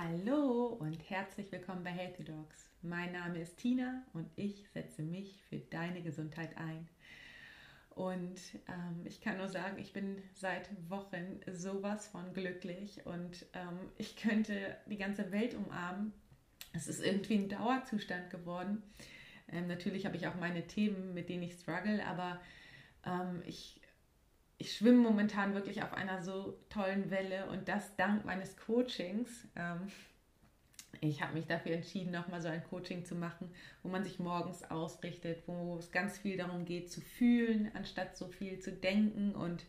Hallo und herzlich willkommen bei Healthy Dogs. Mein Name ist Tina und ich setze mich für deine Gesundheit ein. Und ähm, ich kann nur sagen, ich bin seit Wochen sowas von glücklich und ähm, ich könnte die ganze Welt umarmen. Es ist irgendwie ein Dauerzustand geworden. Ähm, natürlich habe ich auch meine Themen, mit denen ich struggle, aber ähm, ich ich schwimme momentan wirklich auf einer so tollen Welle und das dank meines Coachings. Ähm, ich habe mich dafür entschieden, nochmal so ein Coaching zu machen, wo man sich morgens ausrichtet, wo es ganz viel darum geht, zu fühlen, anstatt so viel zu denken und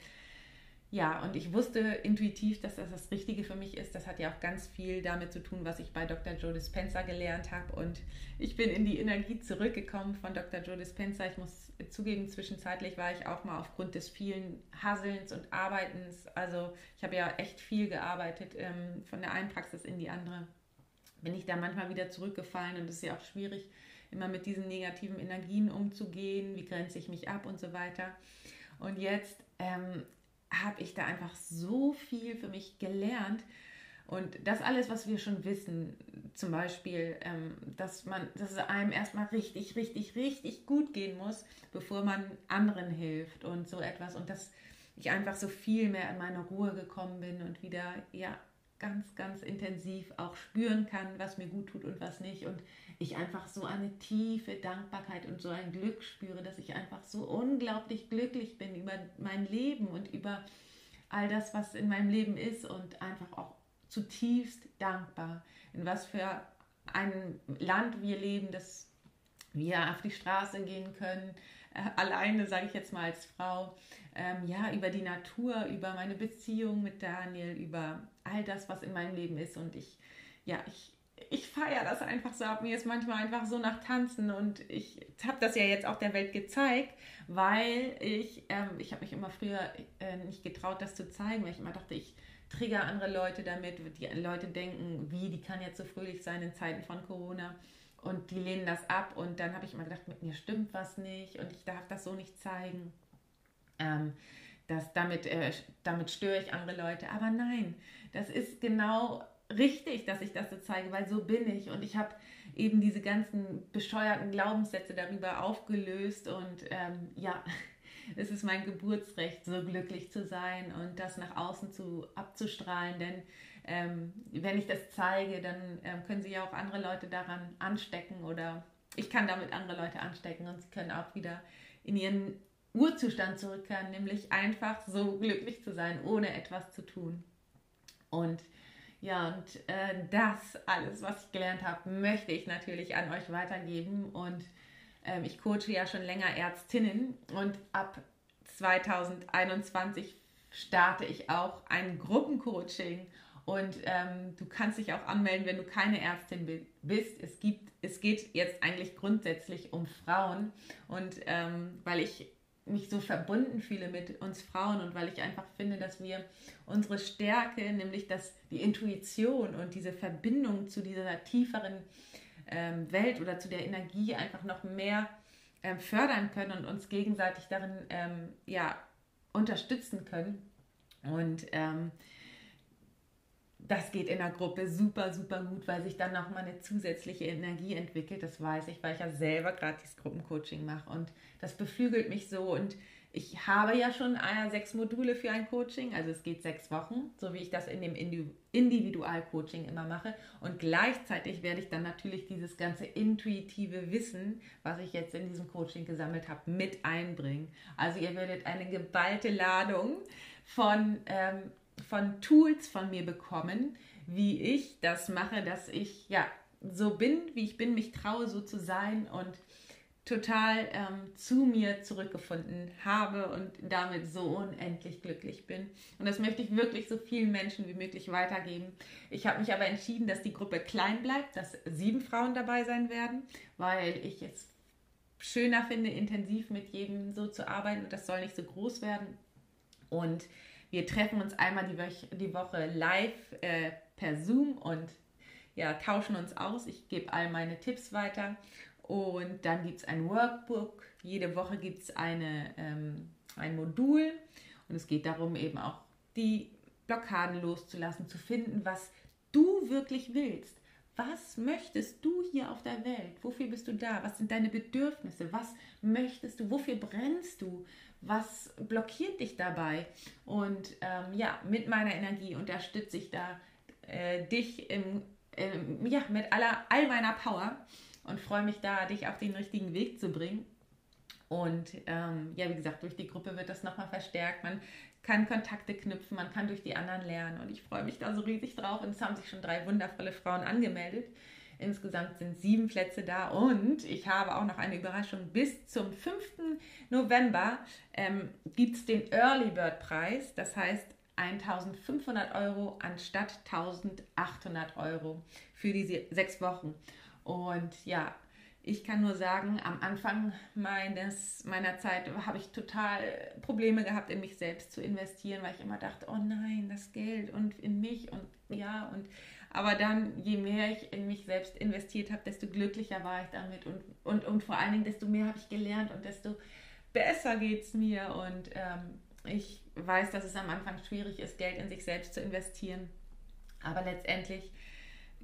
ja, und ich wusste intuitiv, dass das das Richtige für mich ist. Das hat ja auch ganz viel damit zu tun, was ich bei Dr. Joe Dispenza gelernt habe. Und ich bin in die Energie zurückgekommen von Dr. Joe Dispenza. Ich muss zugeben, zwischenzeitlich war ich auch mal aufgrund des vielen Hasselns und Arbeitens. Also ich habe ja echt viel gearbeitet, ähm, von der einen Praxis in die andere. Bin ich da manchmal wieder zurückgefallen und es ist ja auch schwierig, immer mit diesen negativen Energien umzugehen. Wie grenze ich mich ab und so weiter. Und jetzt ähm, habe ich da einfach so viel für mich gelernt. Und das alles, was wir schon wissen, zum Beispiel, ähm, dass man, dass es einem erstmal richtig, richtig, richtig gut gehen muss, bevor man anderen hilft und so etwas. Und dass ich einfach so viel mehr in meine Ruhe gekommen bin und wieder, ja, ganz, ganz intensiv auch spüren kann, was mir gut tut und was nicht. Und ich einfach so eine tiefe Dankbarkeit und so ein Glück spüre, dass ich einfach so unglaublich glücklich bin über mein Leben und über all das, was in meinem Leben ist und einfach auch zutiefst dankbar, in was für ein Land wir leben, dass wir auf die Straße gehen können, äh, alleine, sage ich jetzt mal als Frau, ähm, ja, über die Natur, über meine Beziehung mit Daniel, über all das, was in meinem Leben ist. Und ich, ja, ich, ich feiere das einfach so ab. Mir ist manchmal einfach so nach Tanzen und ich habe das ja jetzt auch der Welt gezeigt, weil ich, ähm, ich habe mich immer früher äh, nicht getraut, das zu zeigen, weil ich immer dachte, ich trigger andere Leute damit. Die Leute denken, wie, die kann jetzt so fröhlich sein in Zeiten von Corona und die lehnen das ab und dann habe ich immer gedacht, mit mir stimmt was nicht und ich darf das so nicht zeigen. Ähm, das, damit, äh, damit störe ich andere Leute. Aber nein, das ist genau richtig, dass ich das so zeige, weil so bin ich und ich habe eben diese ganzen bescheuerten Glaubenssätze darüber aufgelöst und ähm, ja, es ist mein Geburtsrecht, so glücklich zu sein und das nach außen zu abzustrahlen, denn ähm, wenn ich das zeige, dann ähm, können sie ja auch andere Leute daran anstecken oder ich kann damit andere Leute anstecken und sie können auch wieder in ihren Urzustand zurückkehren, nämlich einfach so glücklich zu sein, ohne etwas zu tun. Und ja, und äh, das alles, was ich gelernt habe, möchte ich natürlich an euch weitergeben. Und ähm, ich coache ja schon länger Ärztinnen und ab 2021 starte ich auch ein Gruppencoaching. Und ähm, du kannst dich auch anmelden, wenn du keine Ärztin bist. Es, gibt, es geht jetzt eigentlich grundsätzlich um Frauen. Und ähm, weil ich mich so verbunden fühle mit uns Frauen und weil ich einfach finde, dass wir unsere Stärke, nämlich dass die Intuition und diese Verbindung zu dieser tieferen ähm, Welt oder zu der Energie einfach noch mehr ähm, fördern können und uns gegenseitig darin ähm, ja, unterstützen können. Und ähm, das geht in der Gruppe super, super gut, weil sich dann nochmal eine zusätzliche Energie entwickelt. Das weiß ich, weil ich ja selber gerade dieses Gruppencoaching mache. Und das beflügelt mich so. Und ich habe ja schon sechs Module für ein Coaching. Also es geht sechs Wochen, so wie ich das in dem Individualcoaching immer mache. Und gleichzeitig werde ich dann natürlich dieses ganze intuitive Wissen, was ich jetzt in diesem Coaching gesammelt habe, mit einbringen. Also ihr werdet eine geballte Ladung von ähm, von Tools von mir bekommen, wie ich das mache, dass ich ja so bin, wie ich bin, mich traue, so zu sein und total ähm, zu mir zurückgefunden habe und damit so unendlich glücklich bin. Und das möchte ich wirklich so vielen Menschen wie möglich weitergeben. Ich habe mich aber entschieden, dass die Gruppe klein bleibt, dass sieben Frauen dabei sein werden, weil ich es schöner finde, intensiv mit jedem so zu arbeiten und das soll nicht so groß werden. Und wir treffen uns einmal die, Wo die Woche live äh, per Zoom und ja, tauschen uns aus. Ich gebe all meine Tipps weiter. Und dann gibt es ein Workbook. Jede Woche gibt es ähm, ein Modul. Und es geht darum, eben auch die Blockaden loszulassen, zu finden, was du wirklich willst. Was möchtest du hier auf der Welt? Wofür bist du da? Was sind deine Bedürfnisse? Was möchtest du? Wofür brennst du? Was blockiert dich dabei? Und ähm, ja, mit meiner Energie unterstütze ich da äh, dich im, ähm, ja, mit aller, all meiner Power und freue mich da, dich auf den richtigen Weg zu bringen. Und ähm, ja, wie gesagt, durch die Gruppe wird das nochmal verstärkt. Man kann Kontakte knüpfen, man kann durch die anderen lernen. Und ich freue mich da so riesig drauf. Und es haben sich schon drei wundervolle Frauen angemeldet. Insgesamt sind sieben Plätze da und ich habe auch noch eine Überraschung. Bis zum 5. November ähm, gibt es den Early Bird Preis. Das heißt 1500 Euro anstatt 1800 Euro für diese sechs Wochen. Und ja, ich kann nur sagen, am Anfang meines, meiner Zeit habe ich total Probleme gehabt, in mich selbst zu investieren, weil ich immer dachte, oh nein, das Geld und in mich und ja und aber dann, je mehr ich in mich selbst investiert habe, desto glücklicher war ich damit und, und, und vor allen Dingen, desto mehr habe ich gelernt und desto besser geht es mir. Und ähm, ich weiß, dass es am Anfang schwierig ist, Geld in sich selbst zu investieren. Aber letztendlich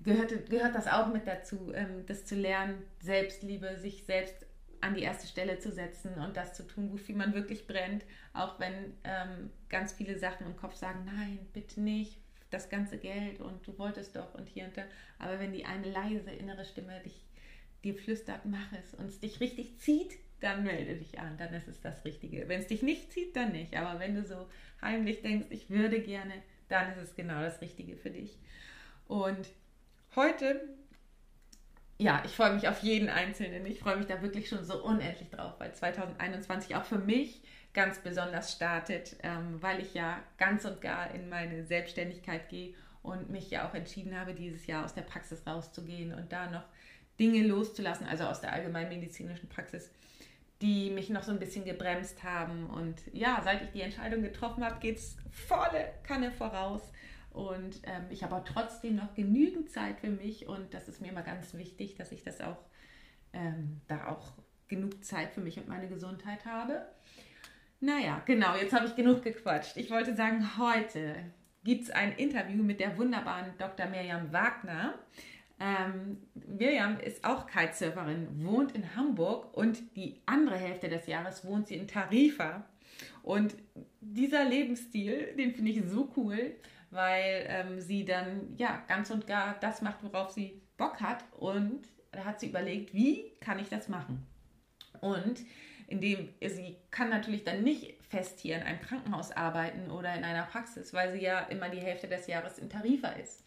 gehört, gehört das auch mit dazu, ähm, das zu lernen, Selbstliebe, sich selbst an die erste Stelle zu setzen und das zu tun, wofür man wirklich brennt, auch wenn ähm, ganz viele Sachen im Kopf sagen, nein, bitte nicht, das ganze Geld und du wolltest doch und hier und da. Aber wenn die eine leise innere Stimme dich, dir flüstert, mach es und es dich richtig zieht, dann melde dich an, dann ist es das Richtige. Wenn es dich nicht zieht, dann nicht. Aber wenn du so heimlich denkst, ich würde gerne, dann ist es genau das Richtige für dich. Und heute, ja, ich freue mich auf jeden Einzelnen. Ich freue mich da wirklich schon so unendlich drauf, weil 2021 auch für mich ganz besonders startet, ähm, weil ich ja ganz und gar in meine Selbstständigkeit gehe und mich ja auch entschieden habe, dieses Jahr aus der Praxis rauszugehen und da noch Dinge loszulassen, also aus der allgemeinmedizinischen Praxis, die mich noch so ein bisschen gebremst haben. Und ja, seit ich die Entscheidung getroffen habe, geht es volle Kanne voraus. Und ähm, ich habe auch trotzdem noch genügend Zeit für mich und das ist mir immer ganz wichtig, dass ich das auch ähm, da auch genug Zeit für mich und meine Gesundheit habe. Naja, genau, jetzt habe ich genug gequatscht. Ich wollte sagen, heute gibt es ein Interview mit der wunderbaren Dr. Miriam Wagner. Ähm, Miriam ist auch Kitesurferin, wohnt in Hamburg und die andere Hälfte des Jahres wohnt sie in Tarifa. Und dieser Lebensstil, den finde ich so cool weil ähm, sie dann ja ganz und gar das macht, worauf sie Bock hat. Und da hat sie überlegt, wie kann ich das machen? Und indem sie kann natürlich dann nicht fest hier in einem Krankenhaus arbeiten oder in einer Praxis, weil sie ja immer die Hälfte des Jahres in Tarifa ist.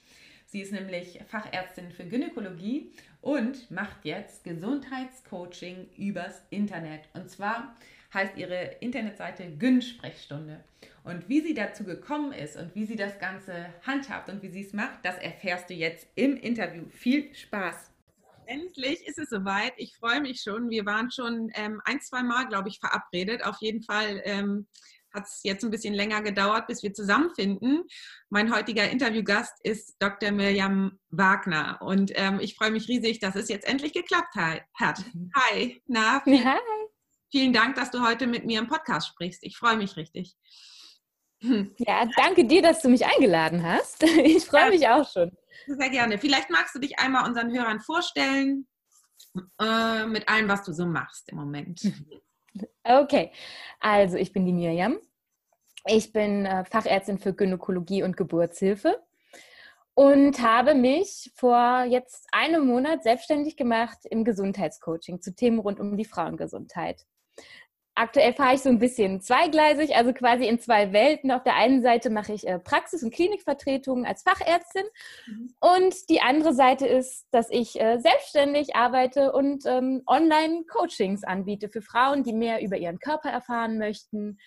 Sie ist nämlich Fachärztin für Gynäkologie und macht jetzt Gesundheitscoaching übers Internet. Und zwar heißt ihre Internetseite Gyn-Sprechstunde. Und wie sie dazu gekommen ist und wie sie das Ganze handhabt und wie sie es macht, das erfährst du jetzt im Interview. Viel Spaß! Endlich ist es soweit. Ich freue mich schon. Wir waren schon ähm, ein, zwei Mal, glaube ich, verabredet. Auf jeden Fall ähm, hat es jetzt ein bisschen länger gedauert, bis wir zusammenfinden. Mein heutiger Interviewgast ist Dr. Mirjam Wagner und ähm, ich freue mich riesig, dass es jetzt endlich geklappt hat. Hi, na? Hi. Vielen Dank, dass du heute mit mir im Podcast sprichst. Ich freue mich richtig. Ja, danke dir, dass du mich eingeladen hast. Ich freue mich auch schon. Sehr gerne. Vielleicht magst du dich einmal unseren Hörern vorstellen äh, mit allem, was du so machst im Moment. Okay, also ich bin die Miriam. Ich bin äh, Fachärztin für Gynäkologie und Geburtshilfe und habe mich vor jetzt einem Monat selbstständig gemacht im Gesundheitscoaching zu Themen rund um die Frauengesundheit aktuell fahre ich so ein bisschen zweigleisig, also quasi in zwei Welten. Auf der einen Seite mache ich äh, Praxis- und Klinikvertretungen als Fachärztin mhm. und die andere Seite ist, dass ich äh, selbstständig arbeite und ähm, Online-Coachings anbiete für Frauen, die mehr über ihren Körper erfahren möchten.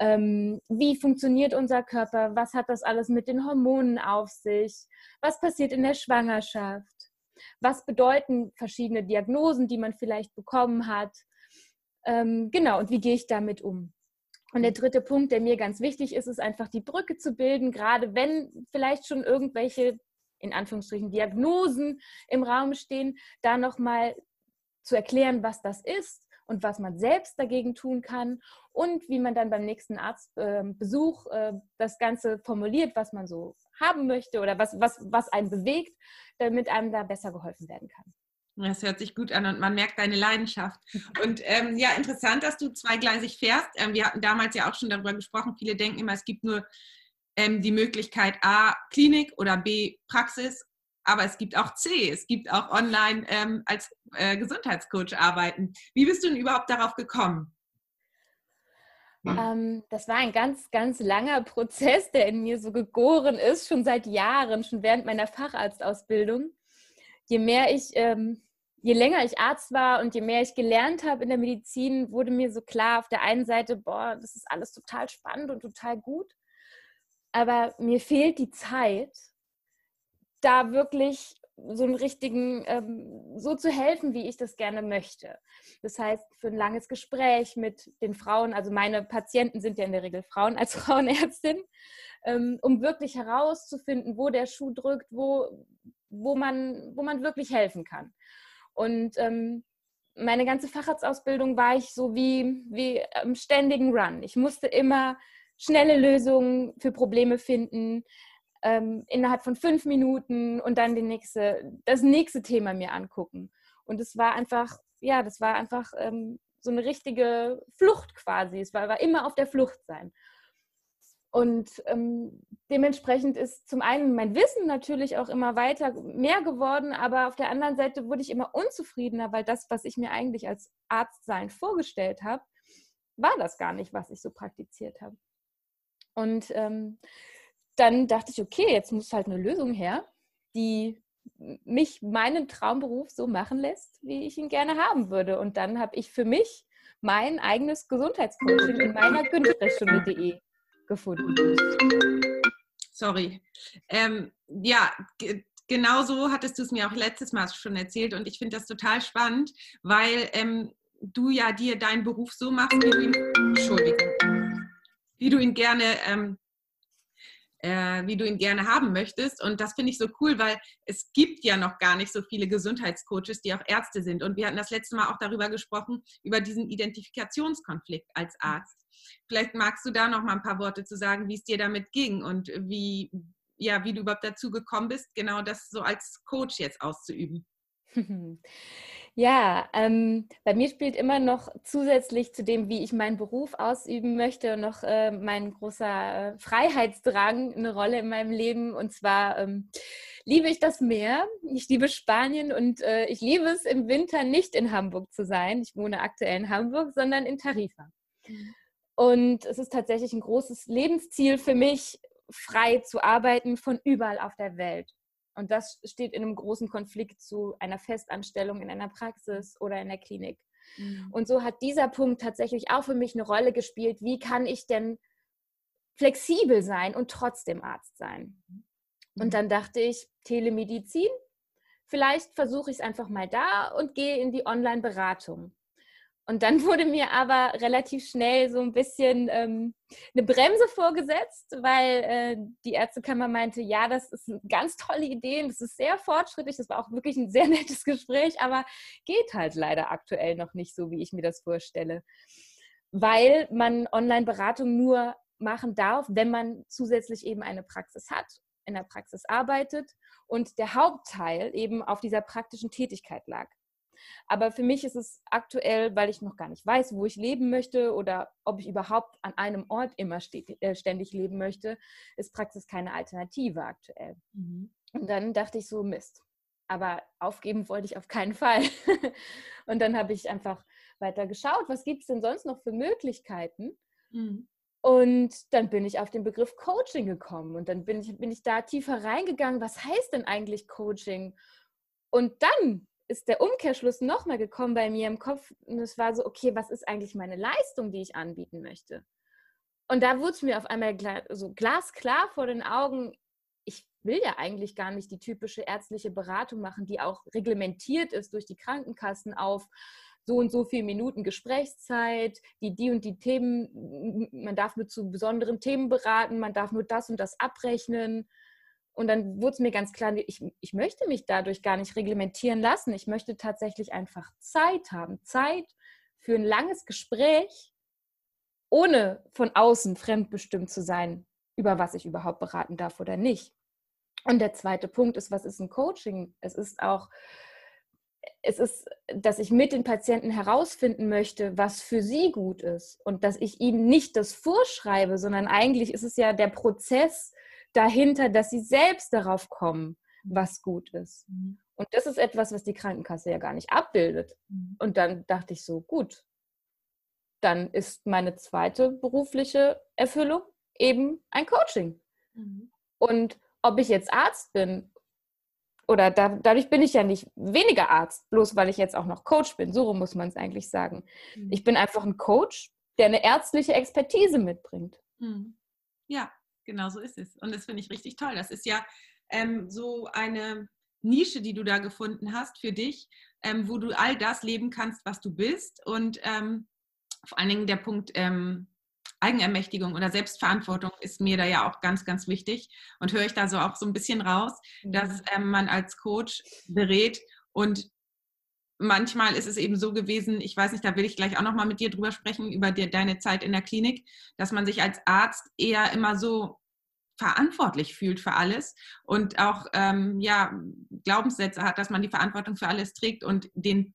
Ähm, wie funktioniert unser Körper? Was hat das alles mit den Hormonen auf sich? Was passiert in der Schwangerschaft? Was bedeuten verschiedene Diagnosen, die man vielleicht bekommen hat? Ähm, genau, und wie gehe ich damit um? Und der dritte Punkt, der mir ganz wichtig ist, ist einfach die Brücke zu bilden, gerade wenn vielleicht schon irgendwelche, in Anführungsstrichen, Diagnosen im Raum stehen, da nochmal zu erklären, was das ist und was man selbst dagegen tun kann und wie man dann beim nächsten Arztbesuch äh, das Ganze formuliert, was man so haben möchte oder was, was, was einen bewegt, damit einem da besser geholfen werden kann. Das hört sich gut an und man merkt deine Leidenschaft. Und ähm, ja, interessant, dass du zweigleisig fährst. Ähm, wir hatten damals ja auch schon darüber gesprochen. Viele denken immer, es gibt nur ähm, die Möglichkeit A, Klinik oder B, Praxis. Aber es gibt auch C, es gibt auch online ähm, als äh, Gesundheitscoach arbeiten. Wie bist du denn überhaupt darauf gekommen? Ähm, das war ein ganz, ganz langer Prozess, der in mir so gegoren ist, schon seit Jahren, schon während meiner Facharztausbildung. Je mehr ich ähm, je länger ich Arzt war und je mehr ich gelernt habe in der Medizin, wurde mir so klar, auf der einen Seite, boah, das ist alles total spannend und total gut, aber mir fehlt die Zeit, da wirklich so einen richtigen, ähm, so zu helfen, wie ich das gerne möchte. Das heißt, für ein langes Gespräch mit den Frauen, also meine Patienten sind ja in der Regel Frauen als Frauenärztin, ähm, um wirklich herauszufinden, wo der Schuh drückt, wo, wo, man, wo man wirklich helfen kann. Und ähm, meine ganze Facharztausbildung war ich so wie, wie im ständigen Run. Ich musste immer schnelle Lösungen für Probleme finden, ähm, innerhalb von fünf Minuten und dann die nächste, das nächste Thema mir angucken. Und es war einfach, ja, das war einfach ähm, so eine richtige Flucht quasi. Es war, war immer auf der Flucht sein. Und ähm, dementsprechend ist zum einen mein Wissen natürlich auch immer weiter mehr geworden, aber auf der anderen Seite wurde ich immer unzufriedener, weil das, was ich mir eigentlich als Arzt sein vorgestellt habe, war das gar nicht, was ich so praktiziert habe. Und ähm, dann dachte ich, okay, jetzt muss halt eine Lösung her, die mich meinen Traumberuf so machen lässt, wie ich ihn gerne haben würde. Und dann habe ich für mich mein eigenes Gesundheitscoaching in meiner Günterstunde.de gefunden. Sorry. Ähm, ja, genau so hattest du es mir auch letztes Mal schon erzählt und ich finde das total spannend, weil ähm, du ja dir deinen Beruf so machst, wie du ihn, wie du ihn gerne ähm, äh, wie du ihn gerne haben möchtest. Und das finde ich so cool, weil es gibt ja noch gar nicht so viele Gesundheitscoaches, die auch Ärzte sind. Und wir hatten das letzte Mal auch darüber gesprochen, über diesen Identifikationskonflikt als Arzt. Vielleicht magst du da noch mal ein paar Worte zu sagen, wie es dir damit ging und wie, ja, wie du überhaupt dazu gekommen bist, genau das so als Coach jetzt auszuüben. Ja, ähm, bei mir spielt immer noch zusätzlich zu dem, wie ich meinen Beruf ausüben möchte, noch äh, mein großer äh, Freiheitsdrang eine Rolle in meinem Leben. Und zwar ähm, liebe ich das Meer, ich liebe Spanien und äh, ich liebe es im Winter nicht in Hamburg zu sein. Ich wohne aktuell in Hamburg, sondern in Tarifa. Und es ist tatsächlich ein großes Lebensziel für mich, frei zu arbeiten von überall auf der Welt. Und das steht in einem großen Konflikt zu einer Festanstellung in einer Praxis oder in der Klinik. Mhm. Und so hat dieser Punkt tatsächlich auch für mich eine Rolle gespielt. Wie kann ich denn flexibel sein und trotzdem Arzt sein? Mhm. Und dann dachte ich, Telemedizin, vielleicht versuche ich es einfach mal da und gehe in die Online-Beratung. Und dann wurde mir aber relativ schnell so ein bisschen ähm, eine Bremse vorgesetzt, weil äh, die Ärztekammer meinte, ja, das ist eine ganz tolle Idee, das ist sehr fortschrittlich, das war auch wirklich ein sehr nettes Gespräch, aber geht halt leider aktuell noch nicht so, wie ich mir das vorstelle. Weil man Online-Beratung nur machen darf, wenn man zusätzlich eben eine Praxis hat, in der Praxis arbeitet und der Hauptteil eben auf dieser praktischen Tätigkeit lag. Aber für mich ist es aktuell, weil ich noch gar nicht weiß, wo ich leben möchte oder ob ich überhaupt an einem Ort immer äh, ständig leben möchte, ist Praxis keine Alternative aktuell. Mhm. Und dann dachte ich so, Mist. Aber aufgeben wollte ich auf keinen Fall. und dann habe ich einfach weiter geschaut, was gibt es denn sonst noch für Möglichkeiten? Mhm. Und dann bin ich auf den Begriff Coaching gekommen und dann bin ich, bin ich da tiefer reingegangen. Was heißt denn eigentlich Coaching? Und dann ist der Umkehrschluss nochmal gekommen bei mir im Kopf und es war so, okay, was ist eigentlich meine Leistung, die ich anbieten möchte? Und da wurde es mir auf einmal so glasklar vor den Augen, ich will ja eigentlich gar nicht die typische ärztliche Beratung machen, die auch reglementiert ist durch die Krankenkassen auf so und so viele Minuten Gesprächszeit, die die und die Themen, man darf nur zu besonderen Themen beraten, man darf nur das und das abrechnen. Und dann wurde es mir ganz klar, ich, ich möchte mich dadurch gar nicht reglementieren lassen. Ich möchte tatsächlich einfach Zeit haben. Zeit für ein langes Gespräch, ohne von außen fremdbestimmt zu sein, über was ich überhaupt beraten darf oder nicht. Und der zweite Punkt ist, was ist ein Coaching? Es ist auch, es ist, dass ich mit den Patienten herausfinden möchte, was für sie gut ist und dass ich ihnen nicht das vorschreibe, sondern eigentlich ist es ja der Prozess dahinter, dass sie selbst darauf kommen, was gut ist. Mhm. Und das ist etwas, was die Krankenkasse ja gar nicht abbildet. Mhm. Und dann dachte ich so, gut, dann ist meine zweite berufliche Erfüllung eben ein Coaching. Mhm. Und ob ich jetzt Arzt bin oder da, dadurch bin ich ja nicht weniger Arzt, bloß weil ich jetzt auch noch Coach bin. So muss man es eigentlich sagen. Mhm. Ich bin einfach ein Coach, der eine ärztliche Expertise mitbringt. Mhm. Ja, genau so ist es. Und das finde ich richtig toll. Das ist ja ähm, so eine Nische, die du da gefunden hast für dich, ähm, wo du all das leben kannst, was du bist. Und ähm, vor allen Dingen der Punkt ähm, Eigenermächtigung oder Selbstverantwortung ist mir da ja auch ganz, ganz wichtig. Und höre ich da so auch so ein bisschen raus, dass ähm, man als Coach berät und manchmal ist es eben so gewesen, ich weiß nicht, da will ich gleich auch nochmal mit dir drüber sprechen, über die, deine Zeit in der Klinik, dass man sich als Arzt eher immer so verantwortlich fühlt für alles und auch ähm, ja, Glaubenssätze hat, dass man die Verantwortung für alles trägt und den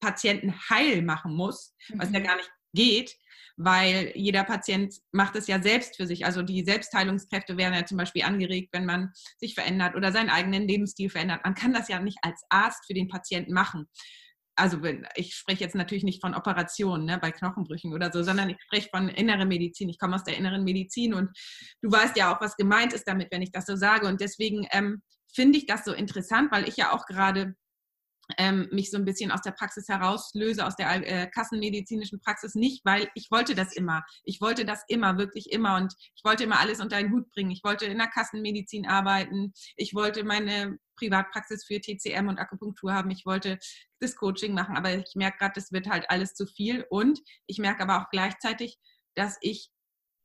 Patienten heil machen muss, was mhm. ja gar nicht geht, weil jeder Patient macht es ja selbst für sich. Also die Selbstheilungskräfte werden ja zum Beispiel angeregt, wenn man sich verändert oder seinen eigenen Lebensstil verändert. Man kann das ja nicht als Arzt für den Patienten machen also ich spreche jetzt natürlich nicht von Operationen ne, bei Knochenbrüchen oder so, sondern ich spreche von innerer Medizin. Ich komme aus der inneren Medizin und du weißt ja auch, was gemeint ist damit, wenn ich das so sage. Und deswegen ähm, finde ich das so interessant, weil ich ja auch gerade ähm, mich so ein bisschen aus der Praxis herauslöse, aus der äh, kassenmedizinischen Praxis nicht, weil ich wollte das immer. Ich wollte das immer, wirklich immer. Und ich wollte immer alles unter einen Hut bringen. Ich wollte in der Kassenmedizin arbeiten. Ich wollte meine Privatpraxis für TCM und Akupunktur haben. Ich wollte das Coaching machen, aber ich merke gerade, das wird halt alles zu viel. Und ich merke aber auch gleichzeitig, dass ich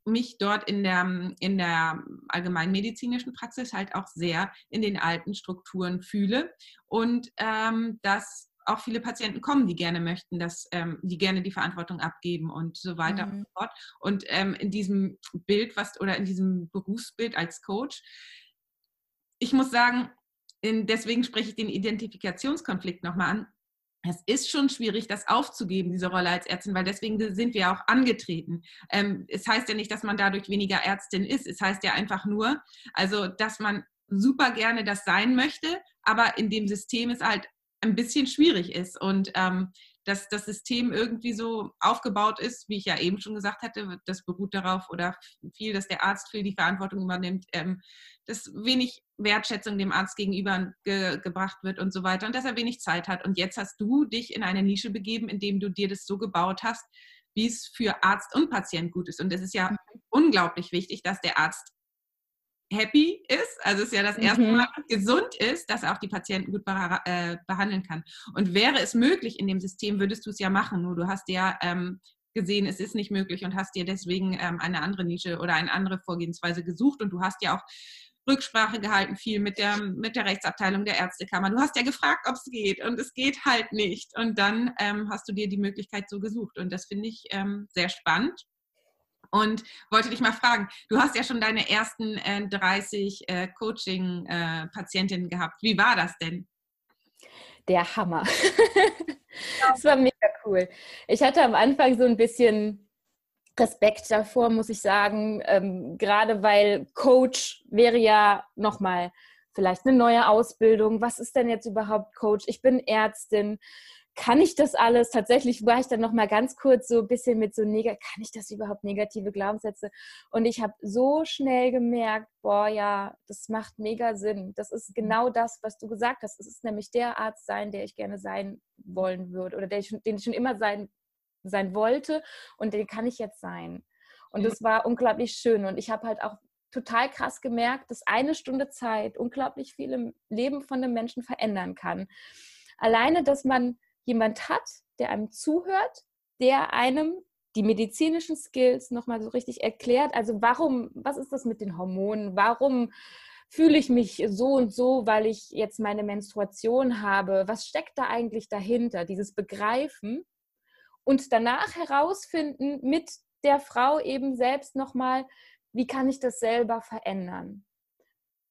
mich dort in der, in der allgemeinmedizinischen Praxis halt auch sehr in den alten Strukturen fühle und ähm, dass auch viele Patienten kommen, die gerne möchten, dass ähm, die gerne die Verantwortung abgeben und so weiter mhm. und so fort. Und ähm, in diesem Bild, was oder in diesem Berufsbild als Coach, ich muss sagen, in, deswegen spreche ich den Identifikationskonflikt nochmal an es ist schon schwierig, das aufzugeben, diese Rolle als Ärztin, weil deswegen sind wir auch angetreten. Ähm, es heißt ja nicht, dass man dadurch weniger Ärztin ist. Es heißt ja einfach nur, also, dass man super gerne das sein möchte, aber in dem System es halt ein bisschen schwierig ist. Und ähm, dass das System irgendwie so aufgebaut ist, wie ich ja eben schon gesagt hatte, das beruht darauf oder viel, dass der Arzt viel die Verantwortung übernimmt, ähm, dass wenig Wertschätzung dem Arzt gegenüber ge gebracht wird und so weiter und dass er wenig Zeit hat. Und jetzt hast du dich in eine Nische begeben, indem du dir das so gebaut hast, wie es für Arzt und Patient gut ist. Und es ist ja mhm. unglaublich wichtig, dass der Arzt happy ist, also es ist ja das erste mhm. Mal gesund ist, dass er auch die Patienten gut äh, behandeln kann. Und wäre es möglich in dem System, würdest du es ja machen. Nur du hast ja ähm, gesehen, es ist nicht möglich und hast dir deswegen ähm, eine andere Nische oder eine andere Vorgehensweise gesucht. Und du hast ja auch Rücksprache gehalten, viel mit der, mit der Rechtsabteilung der Ärztekammer. Du hast ja gefragt, ob es geht und es geht halt nicht. Und dann ähm, hast du dir die Möglichkeit so gesucht. Und das finde ich ähm, sehr spannend und wollte dich mal fragen, du hast ja schon deine ersten äh, 30 äh, Coaching-Patientinnen äh, gehabt. Wie war das denn? Der Hammer. das war mega cool. Ich hatte am Anfang so ein bisschen Respekt davor, muss ich sagen, ähm, gerade weil Coach wäre ja nochmal vielleicht eine neue Ausbildung. Was ist denn jetzt überhaupt Coach? Ich bin Ärztin kann ich das alles? Tatsächlich war ich dann noch mal ganz kurz so ein bisschen mit so negativ, kann ich das überhaupt negative Glaubenssätze? Und ich habe so schnell gemerkt, boah, ja, das macht mega Sinn. Das ist genau das, was du gesagt hast. Es ist nämlich der Arzt sein, der ich gerne sein wollen würde oder der ich, den ich schon immer sein, sein wollte und den kann ich jetzt sein. Und das war unglaublich schön. Und ich habe halt auch total krass gemerkt, dass eine Stunde Zeit unglaublich viel im Leben von einem Menschen verändern kann. Alleine, dass man jemand hat, der einem zuhört, der einem die medizinischen Skills nochmal so richtig erklärt. Also warum, was ist das mit den Hormonen? Warum fühle ich mich so und so, weil ich jetzt meine Menstruation habe? Was steckt da eigentlich dahinter? Dieses Begreifen und danach herausfinden mit der Frau eben selbst nochmal, wie kann ich das selber verändern?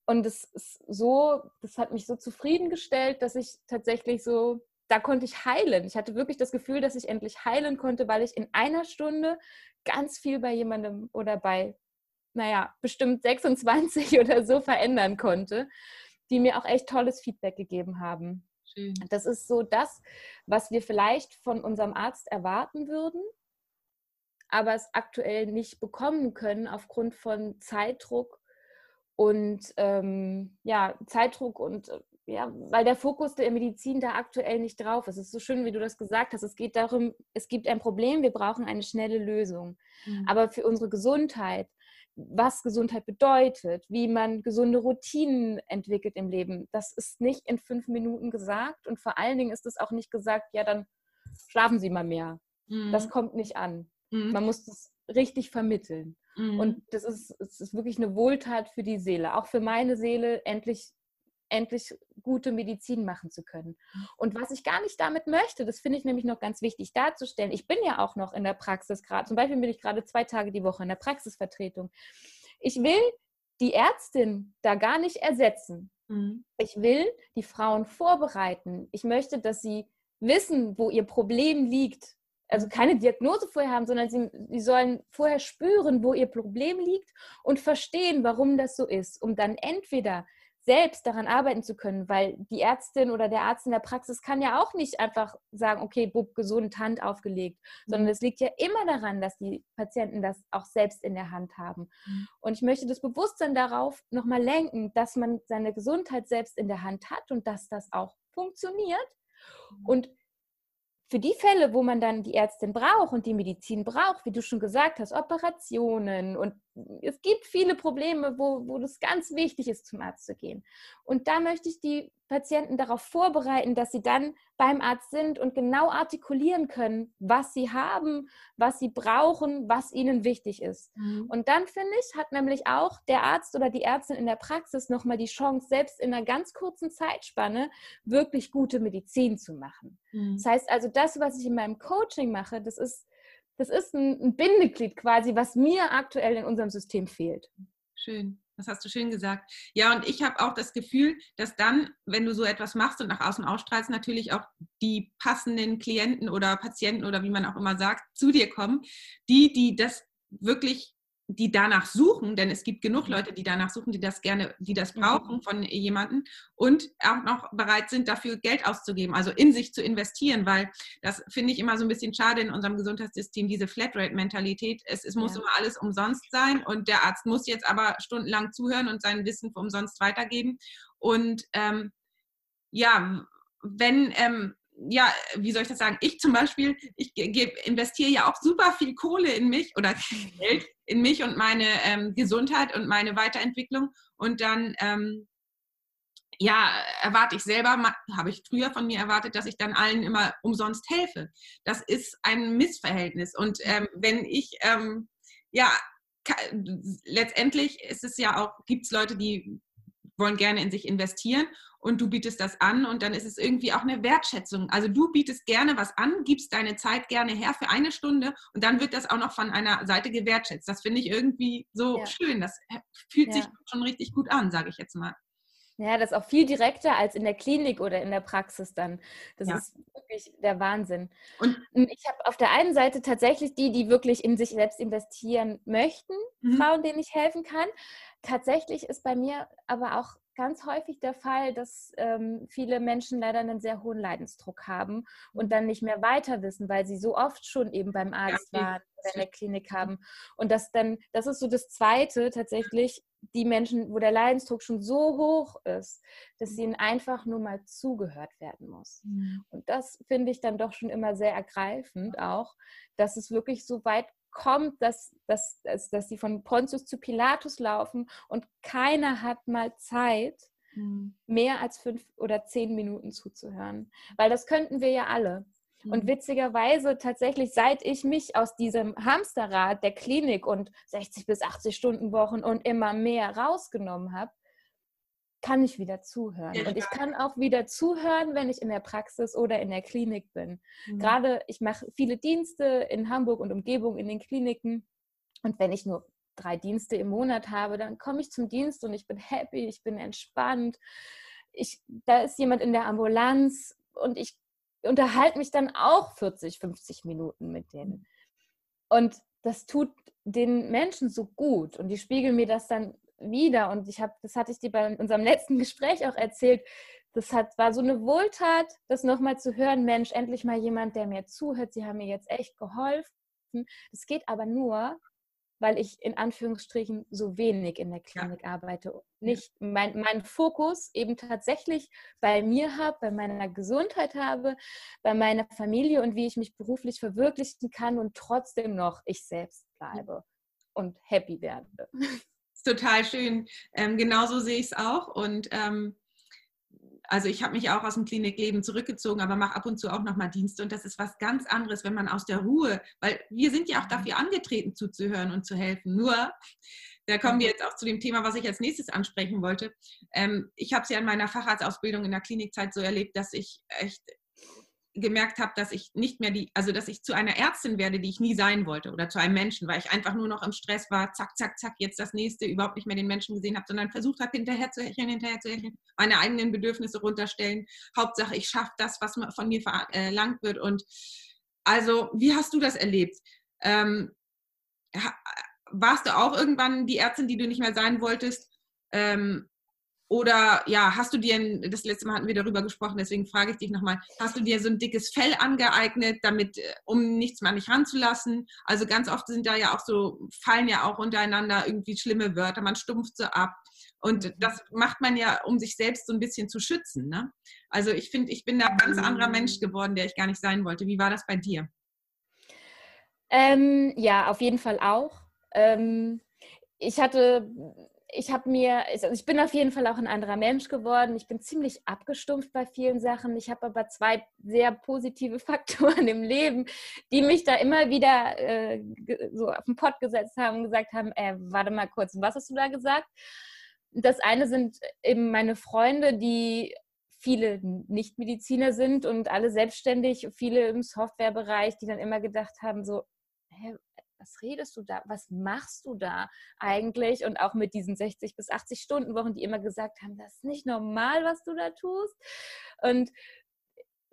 und es ist so, das hat mich so zufriedengestellt, dass ich tatsächlich so, da konnte ich heilen. Ich hatte wirklich das Gefühl, dass ich endlich heilen konnte, weil ich in einer Stunde ganz viel bei jemandem oder bei, naja, bestimmt 26 oder so verändern konnte, die mir auch echt tolles Feedback gegeben haben. Schön. Das ist so das, was wir vielleicht von unserem Arzt erwarten würden, aber es aktuell nicht bekommen können aufgrund von Zeitdruck und ähm, ja, Zeitdruck und äh, ja, weil der Fokus der Medizin da aktuell nicht drauf ist. Es ist so schön, wie du das gesagt hast. Es geht darum, es gibt ein Problem, wir brauchen eine schnelle Lösung. Mhm. Aber für unsere Gesundheit, was Gesundheit bedeutet, wie man gesunde Routinen entwickelt im Leben, das ist nicht in fünf Minuten gesagt. Und vor allen Dingen ist es auch nicht gesagt, ja, dann schlafen Sie mal mehr. Mhm. Das kommt nicht an. Mhm. Man muss das richtig vermitteln. Mhm. Und das ist, das ist wirklich eine Wohltat für die Seele, auch für meine Seele, endlich, endlich gute Medizin machen zu können. Mhm. Und was ich gar nicht damit möchte, das finde ich nämlich noch ganz wichtig darzustellen. Ich bin ja auch noch in der Praxis gerade, zum Beispiel bin ich gerade zwei Tage die Woche in der Praxisvertretung. Ich will die Ärztin da gar nicht ersetzen. Mhm. Ich will die Frauen vorbereiten. Ich möchte, dass sie wissen, wo ihr Problem liegt also keine Diagnose vorher haben, sondern sie, sie sollen vorher spüren, wo ihr Problem liegt und verstehen, warum das so ist, um dann entweder selbst daran arbeiten zu können, weil die Ärztin oder der Arzt in der Praxis kann ja auch nicht einfach sagen, okay, bub, gesund, Hand aufgelegt, sondern mhm. es liegt ja immer daran, dass die Patienten das auch selbst in der Hand haben. Mhm. Und ich möchte das Bewusstsein darauf nochmal lenken, dass man seine Gesundheit selbst in der Hand hat und dass das auch funktioniert. Mhm. Und für die Fälle, wo man dann die Ärztin braucht und die Medizin braucht, wie du schon gesagt hast, Operationen und es gibt viele Probleme, wo, wo es ganz wichtig ist, zum Arzt zu gehen. Und da möchte ich die Patienten darauf vorbereiten, dass sie dann beim Arzt sind und genau artikulieren können, was sie haben, was sie brauchen, was ihnen wichtig ist. Mhm. Und dann finde ich, hat nämlich auch der Arzt oder die Ärztin in der Praxis nochmal die Chance, selbst in einer ganz kurzen Zeitspanne wirklich gute Medizin zu machen. Mhm. Das heißt also, das, was ich in meinem Coaching mache, das ist das ist ein, ein Bindeglied quasi, was mir aktuell in unserem System fehlt. Schön. Das hast du schön gesagt. Ja, und ich habe auch das Gefühl, dass dann, wenn du so etwas machst und nach außen ausstrahlst, natürlich auch die passenden Klienten oder Patienten oder wie man auch immer sagt, zu dir kommen, die, die das wirklich die danach suchen, denn es gibt genug Leute, die danach suchen, die das gerne, die das mhm. brauchen von jemandem und auch noch bereit sind, dafür Geld auszugeben, also in sich zu investieren, weil das finde ich immer so ein bisschen schade in unserem Gesundheitssystem, diese Flatrate-Mentalität. Es, es muss ja. immer alles umsonst sein und der Arzt muss jetzt aber stundenlang zuhören und sein Wissen umsonst weitergeben. Und ähm, ja, wenn ähm, ja, wie soll ich das sagen? Ich zum Beispiel, ich investiere ja auch super viel Kohle in mich oder Geld in mich und meine ähm, Gesundheit und meine Weiterentwicklung. Und dann, ähm, ja, erwarte ich selber, habe ich früher von mir erwartet, dass ich dann allen immer umsonst helfe. Das ist ein Missverhältnis. Und ähm, wenn ich, ähm, ja, letztendlich ist es ja auch, gibt es Leute, die wollen gerne in sich investieren und du bietest das an und dann ist es irgendwie auch eine Wertschätzung. Also du bietest gerne was an, gibst deine Zeit gerne her für eine Stunde und dann wird das auch noch von einer Seite gewertschätzt. Das finde ich irgendwie so ja. schön. Das fühlt ja. sich schon richtig gut an, sage ich jetzt mal. Ja, das ist auch viel direkter als in der Klinik oder in der Praxis dann. Das ja. ist wirklich der Wahnsinn. Und ich habe auf der einen Seite tatsächlich die, die wirklich in sich selbst investieren möchten, mhm. Frauen, denen ich helfen kann. Tatsächlich ist bei mir aber auch ganz häufig der Fall, dass ähm, viele Menschen leider einen sehr hohen Leidensdruck haben und dann nicht mehr weiter wissen, weil sie so oft schon eben beim Arzt ja, waren oder in der Klinik haben. Und das dann, das ist so das Zweite tatsächlich, die Menschen, wo der Leidensdruck schon so hoch ist, dass ihnen einfach nur mal zugehört werden muss. Mhm. Und das finde ich dann doch schon immer sehr ergreifend auch, dass es wirklich so weit kommt, dass, dass, dass, dass sie von Pontius zu Pilatus laufen und keiner hat mal Zeit, mhm. mehr als fünf oder zehn Minuten zuzuhören. Weil das könnten wir ja alle. Und mhm. witzigerweise tatsächlich, seit ich mich aus diesem Hamsterrad der Klinik und 60 bis 80 Stunden Wochen und immer mehr rausgenommen habe, kann ich wieder zuhören. Und ich kann auch wieder zuhören, wenn ich in der Praxis oder in der Klinik bin. Mhm. Gerade, ich mache viele Dienste in Hamburg und Umgebung in den Kliniken. Und wenn ich nur drei Dienste im Monat habe, dann komme ich zum Dienst und ich bin happy, ich bin entspannt. Ich, da ist jemand in der Ambulanz und ich unterhalte mich dann auch 40, 50 Minuten mit denen. Und das tut den Menschen so gut und die spiegeln mir das dann wieder. Und ich habe, das hatte ich dir bei unserem letzten Gespräch auch erzählt. Das hat, war so eine Wohltat, das nochmal zu hören, Mensch, endlich mal jemand, der mir zuhört. Sie haben mir jetzt echt geholfen. Das geht aber nur, weil ich in Anführungsstrichen so wenig in der Klinik ja. arbeite und nicht mein, meinen Fokus eben tatsächlich bei mir habe, bei meiner Gesundheit habe, bei meiner Familie und wie ich mich beruflich verwirklichen kann und trotzdem noch ich selbst bleibe und happy werde. Total schön. Ähm, genauso sehe ich es auch. Und ähm, also ich habe mich auch aus dem Klinikleben zurückgezogen, aber mache ab und zu auch nochmal Dienste. Und das ist was ganz anderes, wenn man aus der Ruhe, weil wir sind ja auch dafür angetreten, zuzuhören und zu helfen. Nur, da kommen wir jetzt auch zu dem Thema, was ich als nächstes ansprechen wollte. Ähm, ich habe es ja in meiner Facharztausbildung in der Klinikzeit so erlebt, dass ich echt gemerkt habe, dass ich nicht mehr die, also dass ich zu einer Ärztin werde, die ich nie sein wollte oder zu einem Menschen, weil ich einfach nur noch im Stress war, zack, zack, zack, jetzt das nächste, überhaupt nicht mehr den Menschen gesehen habe, sondern versucht habe, hinterher zu hecheln, hinterher zu hecheln, meine eigenen Bedürfnisse runterstellen. Hauptsache, ich schaffe das, was von mir verlangt wird. Und also, wie hast du das erlebt? Ähm, warst du auch irgendwann die Ärztin, die du nicht mehr sein wolltest? Ähm, oder ja, hast du dir, das letzte Mal hatten wir darüber gesprochen, deswegen frage ich dich nochmal, hast du dir so ein dickes Fell angeeignet, damit, äh, um nichts mal nicht ranzulassen? Also ganz oft sind da ja auch so, fallen ja auch untereinander irgendwie schlimme Wörter, man stumpft so ab. Und mhm. das macht man ja, um sich selbst so ein bisschen zu schützen. Ne? Also ich finde, ich bin da ein ganz anderer Mensch geworden, der ich gar nicht sein wollte. Wie war das bei dir? Ähm, ja, auf jeden Fall auch. Ähm, ich hatte ich habe mir, also ich bin auf jeden Fall auch ein anderer Mensch geworden. Ich bin ziemlich abgestumpft bei vielen Sachen. Ich habe aber zwei sehr positive Faktoren im Leben, die mich da immer wieder äh, so auf den Pott gesetzt haben und gesagt haben, äh, warte mal kurz, was hast du da gesagt? Das eine sind eben meine Freunde, die viele Nichtmediziner sind und alle selbstständig, viele im Softwarebereich, die dann immer gedacht haben, so, hä, was redest du da? Was machst du da eigentlich? Und auch mit diesen 60 bis 80 Stunden Wochen, die immer gesagt haben, das ist nicht normal, was du da tust. Und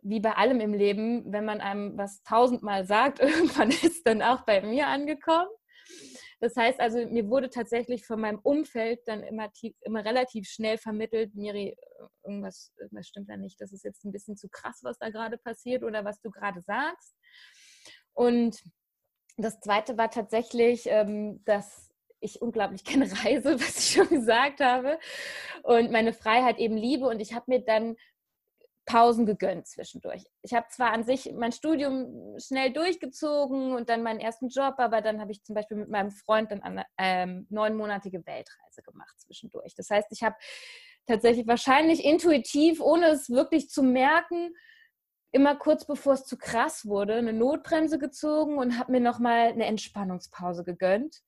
wie bei allem im Leben, wenn man einem was tausendmal sagt, irgendwann ist dann auch bei mir angekommen. Das heißt also, mir wurde tatsächlich von meinem Umfeld dann immer, tief, immer relativ schnell vermittelt, Miri, irgendwas, irgendwas stimmt da nicht, das ist jetzt ein bisschen zu krass, was da gerade passiert oder was du gerade sagst. Und das zweite war tatsächlich, ähm, dass ich unglaublich gerne reise, was ich schon gesagt habe, und meine Freiheit eben liebe. Und ich habe mir dann Pausen gegönnt zwischendurch. Ich habe zwar an sich mein Studium schnell durchgezogen und dann meinen ersten Job, aber dann habe ich zum Beispiel mit meinem Freund dann eine ähm, neunmonatige Weltreise gemacht zwischendurch. Das heißt, ich habe tatsächlich wahrscheinlich intuitiv, ohne es wirklich zu merken, immer kurz bevor es zu krass wurde, eine Notbremse gezogen und habe mir nochmal eine Entspannungspause gegönnt.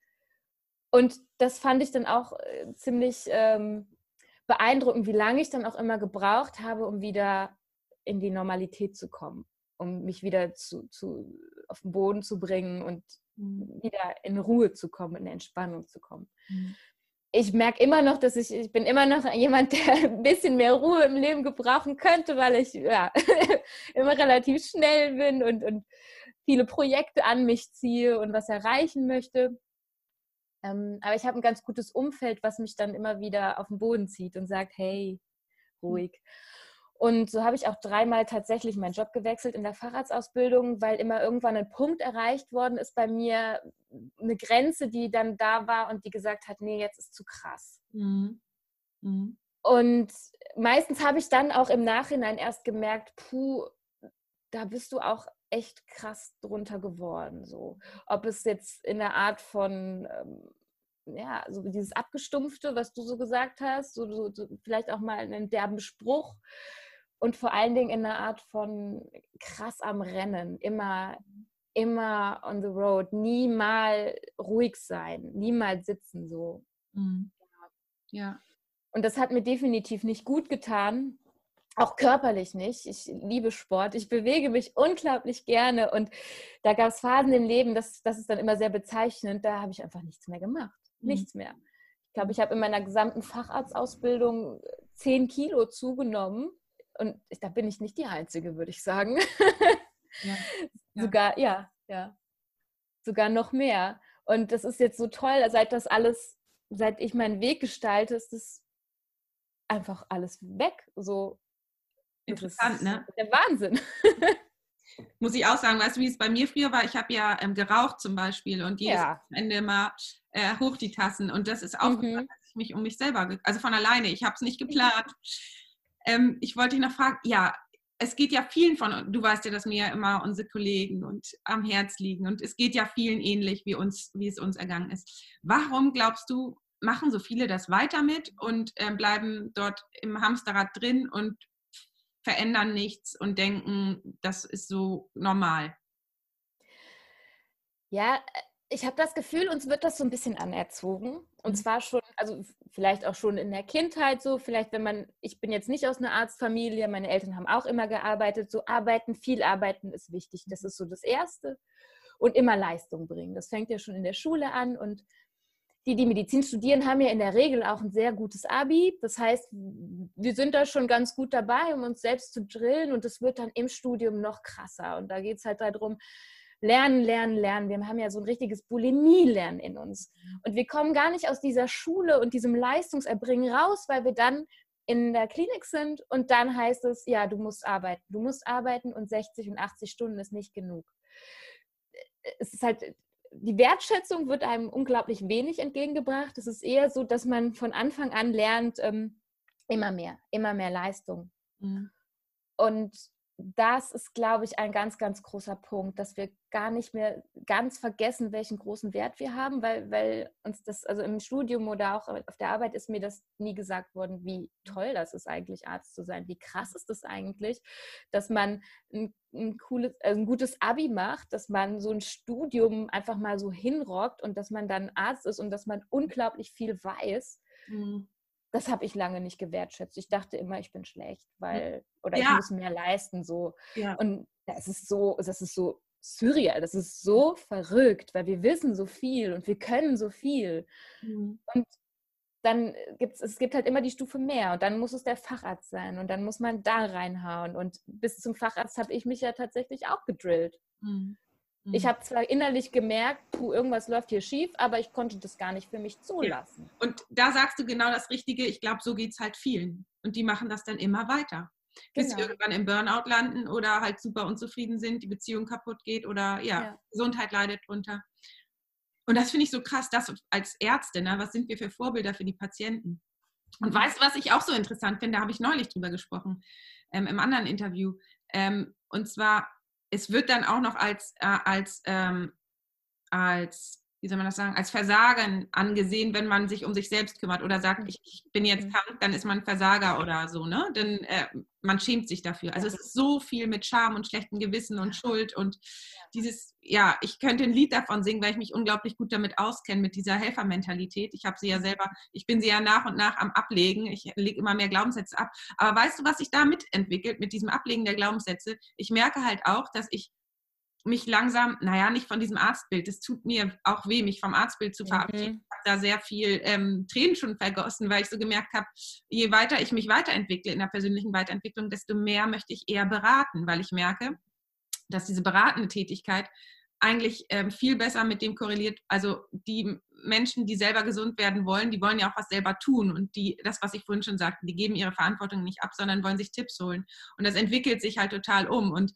Und das fand ich dann auch äh, ziemlich ähm, beeindruckend, wie lange ich dann auch immer gebraucht habe, um wieder in die Normalität zu kommen, um mich wieder zu, zu, auf den Boden zu bringen und mhm. wieder in Ruhe zu kommen, in Entspannung zu kommen. Mhm ich merke immer noch, dass ich, ich bin immer noch jemand, der ein bisschen mehr Ruhe im Leben gebrauchen könnte, weil ich ja, immer relativ schnell bin und, und viele Projekte an mich ziehe und was erreichen möchte. Ähm, aber ich habe ein ganz gutes Umfeld, was mich dann immer wieder auf den Boden zieht und sagt, hey, ruhig. Und so habe ich auch dreimal tatsächlich meinen Job gewechselt in der Fahrradsausbildung, weil immer irgendwann ein Punkt erreicht worden ist bei mir, eine Grenze, die dann da war und die gesagt hat, nee, jetzt ist zu krass. Mhm. Mhm. Und meistens habe ich dann auch im Nachhinein erst gemerkt, puh, da bist du auch echt krass drunter geworden. So. Ob es jetzt in der Art von ähm, ja, so dieses Abgestumpfte, was du so gesagt hast, so, so, so, vielleicht auch mal einen derben Spruch, und vor allen Dingen in einer Art von krass am Rennen, immer, immer on the road, nie mal ruhig sein, niemals sitzen so. Mhm. Ja. Und das hat mir definitiv nicht gut getan, auch körperlich nicht. Ich liebe Sport, ich bewege mich unglaublich gerne und da gab es Phasen im Leben, das, das ist dann immer sehr bezeichnend, da habe ich einfach nichts mehr gemacht. Nichts mehr. Ich glaube, ich habe in meiner gesamten Facharztausbildung zehn Kilo zugenommen. Und da bin ich nicht die Einzige, würde ich sagen. Ja. Sogar, ja, ja. Sogar noch mehr. Und das ist jetzt so toll, seit das alles, seit ich meinen Weg gestalte, ist das einfach alles weg. So interessant, ne? Der Wahnsinn. Muss ich auch sagen, weißt du, wie es bei mir früher war? Ich habe ja ähm, geraucht zum Beispiel und jedes ja. Ende immer äh, hoch die Tassen. Und das ist auch, mhm. dass ich mich um mich selber, also von alleine, ich habe es nicht geplant. Ähm, ich wollte dich noch fragen, ja, es geht ja vielen von, du weißt ja, dass mir ja immer unsere Kollegen und am Herz liegen und es geht ja vielen ähnlich, wie, uns, wie es uns ergangen ist. Warum glaubst du, machen so viele das weiter mit und äh, bleiben dort im Hamsterrad drin und verändern nichts und denken, das ist so normal? Ja, ich habe das Gefühl, uns wird das so ein bisschen anerzogen. Und mhm. zwar schon, also vielleicht auch schon in der Kindheit so, vielleicht wenn man, ich bin jetzt nicht aus einer Arztfamilie, meine Eltern haben auch immer gearbeitet, so arbeiten, viel arbeiten ist wichtig. Das ist so das Erste. Und immer Leistung bringen. Das fängt ja schon in der Schule an und die, die Medizin studieren, haben ja in der Regel auch ein sehr gutes Abi. Das heißt, wir sind da schon ganz gut dabei, um uns selbst zu drillen und es wird dann im Studium noch krasser. Und da geht es halt darum, lernen, lernen, lernen. Wir haben ja so ein richtiges Bulimie-Lernen in uns. Und wir kommen gar nicht aus dieser Schule und diesem Leistungserbringen raus, weil wir dann in der Klinik sind und dann heißt es, ja, du musst arbeiten. Du musst arbeiten und 60 und 80 Stunden ist nicht genug. Es ist halt, die Wertschätzung wird einem unglaublich wenig entgegengebracht. Es ist eher so, dass man von Anfang an lernt, ähm, immer mehr, immer mehr Leistung. Mhm. Und das ist, glaube ich, ein ganz, ganz großer Punkt, dass wir gar nicht mehr ganz vergessen, welchen großen Wert wir haben, weil, weil uns das, also im Studium oder auch auf der Arbeit ist mir das nie gesagt worden, wie toll das ist eigentlich, Arzt zu sein. Wie krass ist das eigentlich, dass man ein, ein cooles, also ein gutes Abi macht, dass man so ein Studium einfach mal so hinrockt und dass man dann Arzt ist und dass man unglaublich viel weiß. Mhm das habe ich lange nicht gewertschätzt. Ich dachte immer, ich bin schlecht, weil oder ja. ich muss mehr leisten so. Ja. Und das ist so, das ist so surreal, das ist so verrückt, weil wir wissen so viel und wir können so viel. Mhm. Und dann gibt es, es gibt halt immer die Stufe mehr und dann muss es der Facharzt sein und dann muss man da reinhauen. Und bis zum Facharzt habe ich mich ja tatsächlich auch gedrillt. Mhm. Ich mhm. habe zwar innerlich gemerkt, puh, irgendwas läuft hier schief, aber ich konnte das gar nicht für mich zulassen. Ja. Und da sagst du genau das Richtige. Ich glaube, so geht es halt vielen. Und die machen das dann immer weiter. Bis genau. sie irgendwann im Burnout landen oder halt super unzufrieden sind, die Beziehung kaputt geht oder ja, ja. Gesundheit leidet drunter. Und das finde ich so krass, dass als Ärzte, ne, was sind wir für Vorbilder für die Patienten? Und mhm. weißt du, was ich auch so interessant finde, da habe ich neulich drüber gesprochen, ähm, im anderen Interview. Ähm, und zwar, es wird dann auch noch als, äh, als, ähm, als wie soll man das sagen, als Versagen angesehen, wenn man sich um sich selbst kümmert oder sagt, ich, ich bin jetzt mhm. krank, dann ist man Versager oder so, ne? Denn äh, man schämt sich dafür. Also es ist so viel mit Scham und schlechtem Gewissen und Schuld und dieses, ja, ich könnte ein Lied davon singen, weil ich mich unglaublich gut damit auskenne, mit dieser Helfermentalität. Ich habe sie ja selber, ich bin sie ja nach und nach am Ablegen. Ich lege immer mehr Glaubenssätze ab. Aber weißt du, was sich da mitentwickelt, mit diesem Ablegen der Glaubenssätze? Ich merke halt auch, dass ich mich langsam, naja, nicht von diesem Arztbild, es tut mir auch weh, mich vom Arztbild zu verabschieden. Mhm. Ich habe da sehr viel ähm, Tränen schon vergossen, weil ich so gemerkt habe, je weiter ich mich weiterentwickle in der persönlichen Weiterentwicklung, desto mehr möchte ich eher beraten, weil ich merke, dass diese beratende Tätigkeit eigentlich ähm, viel besser mit dem korreliert. Also die Menschen, die selber gesund werden wollen, die wollen ja auch was selber tun. Und die, das, was ich vorhin schon sagte, die geben ihre Verantwortung nicht ab, sondern wollen sich Tipps holen. Und das entwickelt sich halt total um. Und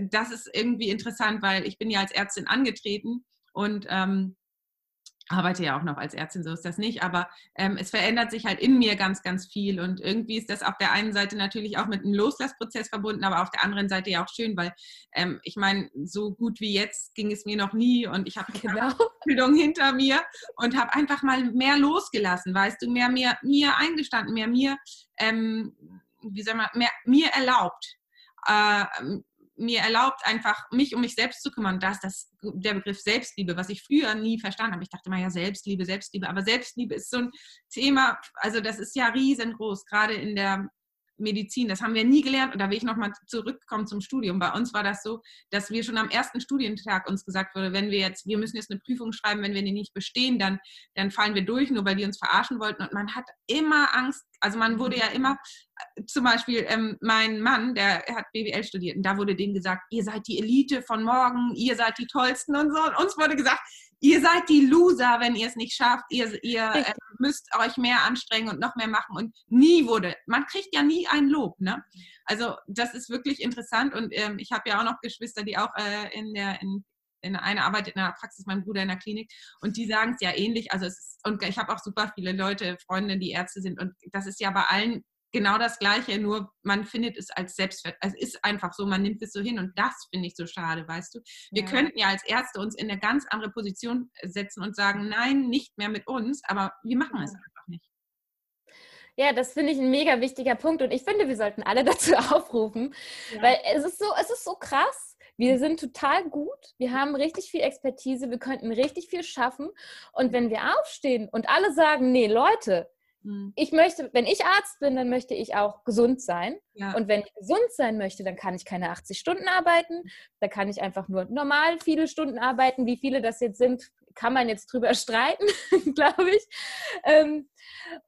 das ist irgendwie interessant, weil ich bin ja als Ärztin angetreten und ähm, arbeite ja auch noch als Ärztin, so ist das nicht, aber ähm, es verändert sich halt in mir ganz, ganz viel und irgendwie ist das auf der einen Seite natürlich auch mit einem Loslassprozess verbunden, aber auf der anderen Seite ja auch schön, weil ähm, ich meine, so gut wie jetzt ging es mir noch nie und ich habe genau. Bildung hinter mir und habe einfach mal mehr losgelassen, weißt du, mehr, mehr mir eingestanden, mehr mir, ähm, wie soll man, mehr mir erlaubt. Äh, mir erlaubt, einfach mich um mich selbst zu kümmern. Da ist das, der Begriff Selbstliebe, was ich früher nie verstanden habe. Ich dachte immer, ja, Selbstliebe, Selbstliebe. Aber Selbstliebe ist so ein Thema, also das ist ja riesengroß, gerade in der Medizin, das haben wir nie gelernt. Und da will ich nochmal zurückkommen zum Studium. Bei uns war das so, dass wir schon am ersten Studientag uns gesagt wurde, wenn wir jetzt, wir müssen jetzt eine Prüfung schreiben, wenn wir die nicht bestehen, dann, dann fallen wir durch, nur weil die uns verarschen wollten. Und man hat immer Angst. Also man wurde ja immer, äh, zum Beispiel ähm, mein Mann, der hat BWL studiert und da wurde denen gesagt, ihr seid die Elite von morgen, ihr seid die Tollsten und so. Und uns wurde gesagt, ihr seid die Loser, wenn ihr es nicht schafft. Ihr, ihr äh, müsst euch mehr anstrengen und noch mehr machen. Und nie wurde, man kriegt ja nie ein Lob. Ne? Also das ist wirklich interessant. Und ähm, ich habe ja auch noch Geschwister, die auch äh, in der, in, in einer arbeitet in der Praxis, mein Bruder in der Klinik. Und die sagen es ja ähnlich. Also ist, und ich habe auch super viele Leute, Freundinnen, die Ärzte sind. Und das ist ja bei allen genau das Gleiche, nur man findet es als Selbstwert. Es ist einfach so, man nimmt es so hin und das finde ich so schade, weißt du. Wir ja. könnten ja als Ärzte uns in eine ganz andere Position setzen und sagen, nein, nicht mehr mit uns, aber wir machen ja. es einfach nicht. Ja, das finde ich ein mega wichtiger Punkt und ich finde, wir sollten alle dazu aufrufen, ja. weil es ist so, es ist so krass. Wir sind total gut, wir haben richtig viel Expertise, wir könnten richtig viel schaffen und wenn wir aufstehen und alle sagen, nee, Leute. Ich möchte, wenn ich Arzt bin, dann möchte ich auch gesund sein. Ja. Und wenn ich gesund sein möchte, dann kann ich keine 80 Stunden arbeiten. Da kann ich einfach nur normal viele Stunden arbeiten. Wie viele das jetzt sind, kann man jetzt drüber streiten, glaube ich. Ähm,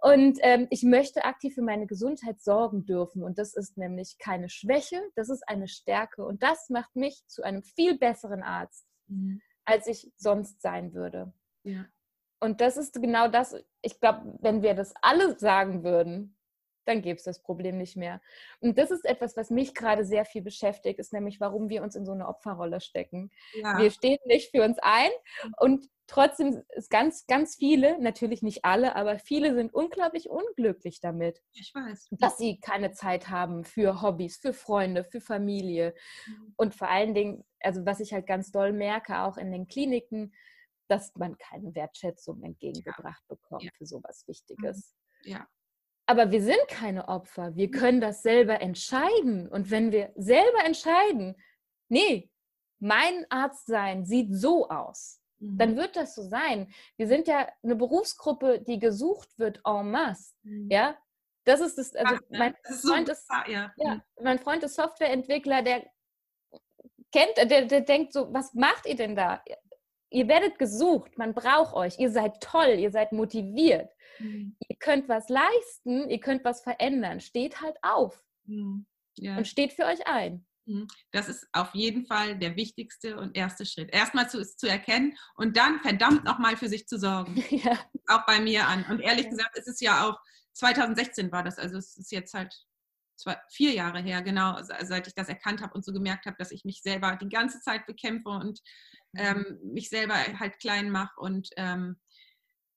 und ähm, ich möchte aktiv für meine Gesundheit sorgen dürfen. Und das ist nämlich keine Schwäche, das ist eine Stärke. Und das macht mich zu einem viel besseren Arzt, mhm. als ich sonst sein würde. Ja. Und das ist genau das, ich glaube, wenn wir das alle sagen würden, dann gäbe es das Problem nicht mehr. Und das ist etwas, was mich gerade sehr viel beschäftigt, ist nämlich, warum wir uns in so eine Opferrolle stecken. Ja. Wir stehen nicht für uns ein und trotzdem ist ganz, ganz viele, natürlich nicht alle, aber viele sind unglaublich unglücklich damit. Ich weiß. Dass sie keine Zeit haben für Hobbys, für Freunde, für Familie. Mhm. Und vor allen Dingen, also was ich halt ganz doll merke, auch in den Kliniken, dass man keine Wertschätzung entgegengebracht ja. bekommt ja. für sowas Wichtiges. Mhm. Ja. Aber wir sind keine Opfer. Wir können das selber entscheiden. Und wenn wir selber entscheiden, nee, mein Arzt sein sieht so aus, mhm. dann wird das so sein. Wir sind ja eine Berufsgruppe, die gesucht wird en masse. Mhm. Ja, das ist das. Also ne? mein das ist Freund ist, ja. ja. Mhm. mein Freund ist Softwareentwickler, der kennt, der, der denkt so, was macht ihr denn da? Ihr werdet gesucht, man braucht euch, ihr seid toll, ihr seid motiviert, mhm. ihr könnt was leisten, ihr könnt was verändern. Steht halt auf mhm. ja. und steht für euch ein. Mhm. Das ist auf jeden Fall der wichtigste und erste Schritt. Erstmal zu, zu erkennen und dann verdammt nochmal für sich zu sorgen. Ja. Auch bei mir an. Und ehrlich ja. gesagt, es ist ja auch 2016 war das, also es ist jetzt halt zwei, vier Jahre her, genau, seit ich das erkannt habe und so gemerkt habe, dass ich mich selber die ganze Zeit bekämpfe und ähm, mhm. mich selber halt klein mache. Und ähm,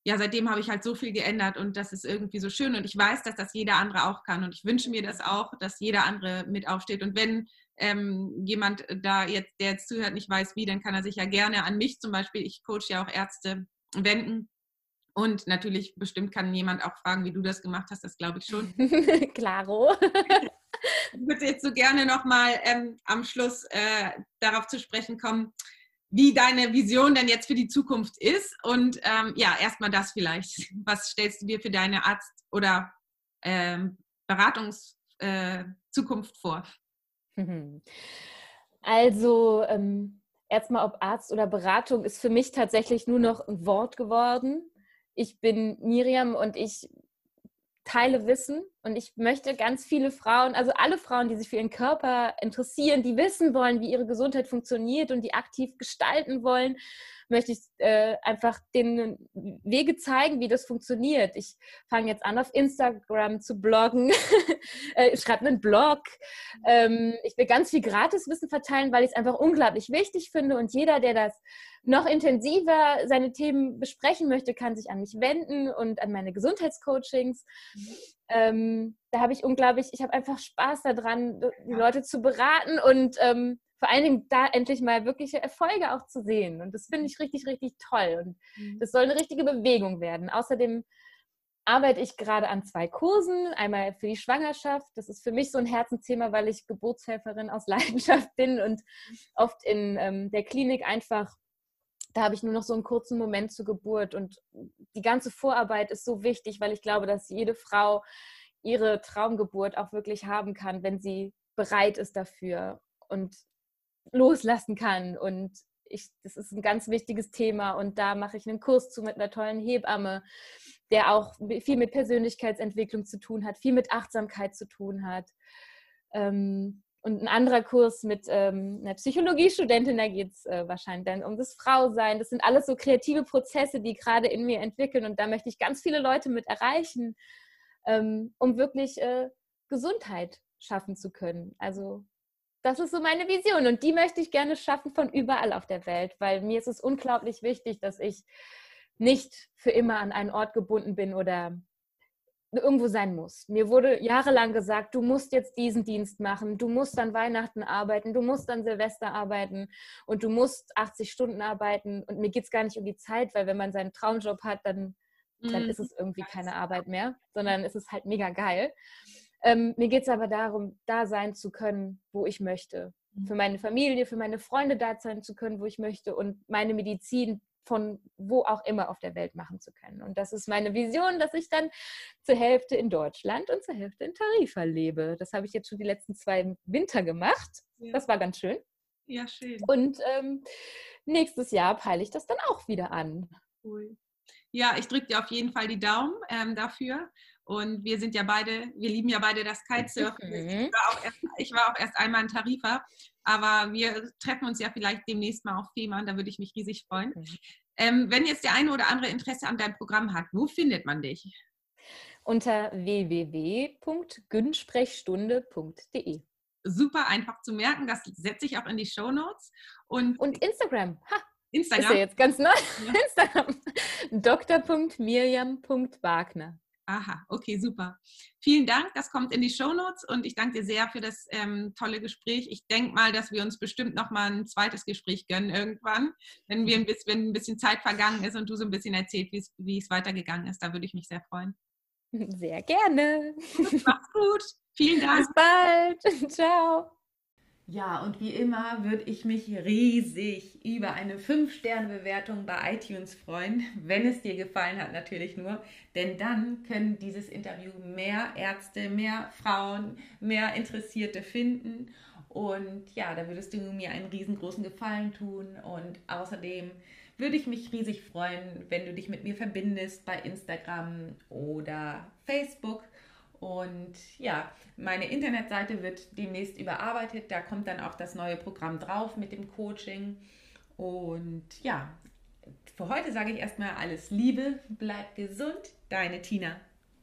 ja, seitdem habe ich halt so viel geändert und das ist irgendwie so schön. Und ich weiß, dass das jeder andere auch kann. Und ich wünsche mir das auch, dass jeder andere mit aufsteht. Und wenn ähm, jemand da jetzt, der jetzt zuhört, nicht weiß wie, dann kann er sich ja gerne an mich zum Beispiel, ich coach ja auch Ärzte, wenden. Und natürlich, bestimmt kann jemand auch fragen, wie du das gemacht hast, das glaube ich schon. Klaro. ich würde jetzt so gerne nochmal ähm, am Schluss äh, darauf zu sprechen kommen, wie deine Vision denn jetzt für die Zukunft ist. Und ähm, ja, erstmal das vielleicht. Was stellst du dir für deine Arzt- oder ähm, Beratungszukunft äh, vor? Also ähm, erstmal ob Arzt oder Beratung ist für mich tatsächlich nur noch ein Wort geworden ich bin Miriam und ich teile Wissen und ich möchte ganz viele Frauen, also alle Frauen, die sich für ihren Körper interessieren, die wissen wollen, wie ihre Gesundheit funktioniert und die aktiv gestalten wollen, möchte ich äh, einfach den Wege zeigen, wie das funktioniert. Ich fange jetzt an, auf Instagram zu bloggen. Äh, ich schreibe einen Blog. Ähm, ich will ganz viel Gratiswissen verteilen, weil ich es einfach unglaublich wichtig finde. Und jeder, der das noch intensiver seine Themen besprechen möchte, kann sich an mich wenden und an meine Gesundheitscoachings. Ähm, da habe ich unglaublich, ich habe einfach Spaß daran, die Leute zu beraten und ähm, vor allen Dingen da endlich mal wirkliche Erfolge auch zu sehen. Und das finde ich richtig, richtig toll. Und mhm. das soll eine richtige Bewegung werden. Außerdem arbeite ich gerade an zwei Kursen. Einmal für die Schwangerschaft. Das ist für mich so ein Herzensthema, weil ich Geburtshelferin aus Leidenschaft bin und oft in ähm, der Klinik einfach, da habe ich nur noch so einen kurzen Moment zur Geburt. Und die ganze Vorarbeit ist so wichtig, weil ich glaube, dass jede Frau ihre Traumgeburt auch wirklich haben kann, wenn sie bereit ist dafür und loslassen kann. Und ich, das ist ein ganz wichtiges Thema. Und da mache ich einen Kurs zu mit einer tollen Hebamme, der auch viel mit Persönlichkeitsentwicklung zu tun hat, viel mit Achtsamkeit zu tun hat. Ähm, und ein anderer Kurs mit ähm, einer Psychologiestudentin, da geht es äh, wahrscheinlich dann um das Frausein. Das sind alles so kreative Prozesse, die gerade in mir entwickeln. Und da möchte ich ganz viele Leute mit erreichen, ähm, um wirklich äh, Gesundheit schaffen zu können. Also das ist so meine Vision und die möchte ich gerne schaffen von überall auf der Welt, weil mir ist es unglaublich wichtig, dass ich nicht für immer an einen Ort gebunden bin oder irgendwo sein muss. Mir wurde jahrelang gesagt, du musst jetzt diesen Dienst machen, du musst an Weihnachten arbeiten, du musst an Silvester arbeiten und du musst 80 Stunden arbeiten. Und mir geht es gar nicht um die Zeit, weil wenn man seinen Traumjob hat, dann, dann mhm. ist es irgendwie keine Arbeit mehr, sondern es ist halt mega geil. Ähm, mir geht es aber darum, da sein zu können, wo ich möchte. Für mhm. meine Familie, für meine Freunde da sein zu können, wo ich möchte und meine Medizin von wo auch immer auf der Welt machen zu können. Und das ist meine Vision, dass ich dann zur Hälfte in Deutschland und zur Hälfte in Tarifa lebe. Das habe ich jetzt schon die letzten zwei Winter gemacht. Ja. Das war ganz schön. Ja, schön. Und ähm, nächstes Jahr peile ich das dann auch wieder an. Cool. Ja, ich drücke dir auf jeden Fall die Daumen ähm, dafür. Und wir sind ja beide, wir lieben ja beide das Kitesurfen. Mhm. Ich, war erst, ich, war auch erst einmal in Tarifa, aber wir treffen uns ja vielleicht demnächst mal auf Fehmarn, da würde ich mich riesig freuen. Mhm. Ähm, wenn jetzt der eine oder andere Interesse an deinem Programm hat, wo findet man dich? Unter www.günsprechstunde.de. Super einfach zu merken, das setze ich auch in die Show Notes. Und, und Instagram. Ha. Instagram. Ist ja jetzt ganz neu. Ja. Instagram. Dr.miriam.wagner. Aha, okay, super. Vielen Dank, das kommt in die Show Notes und ich danke dir sehr für das ähm, tolle Gespräch. Ich denke mal, dass wir uns bestimmt noch mal ein zweites Gespräch gönnen irgendwann, wenn, wir ein bisschen, wenn ein bisschen Zeit vergangen ist und du so ein bisschen erzählt, wie es weitergegangen ist. Da würde ich mich sehr freuen. Sehr gerne. Mach's gut. Vielen Dank. Bis bald. Ciao. Ja, und wie immer würde ich mich riesig über eine 5-Sterne-Bewertung bei iTunes freuen, wenn es dir gefallen hat natürlich nur, denn dann können dieses Interview mehr Ärzte, mehr Frauen, mehr Interessierte finden. Und ja, da würdest du mir einen riesengroßen Gefallen tun. Und außerdem würde ich mich riesig freuen, wenn du dich mit mir verbindest bei Instagram oder Facebook und ja, meine Internetseite wird demnächst überarbeitet. Da kommt dann auch das neue Programm drauf mit dem Coaching. Und ja, für heute sage ich erstmal alles Liebe, bleib gesund, deine Tina.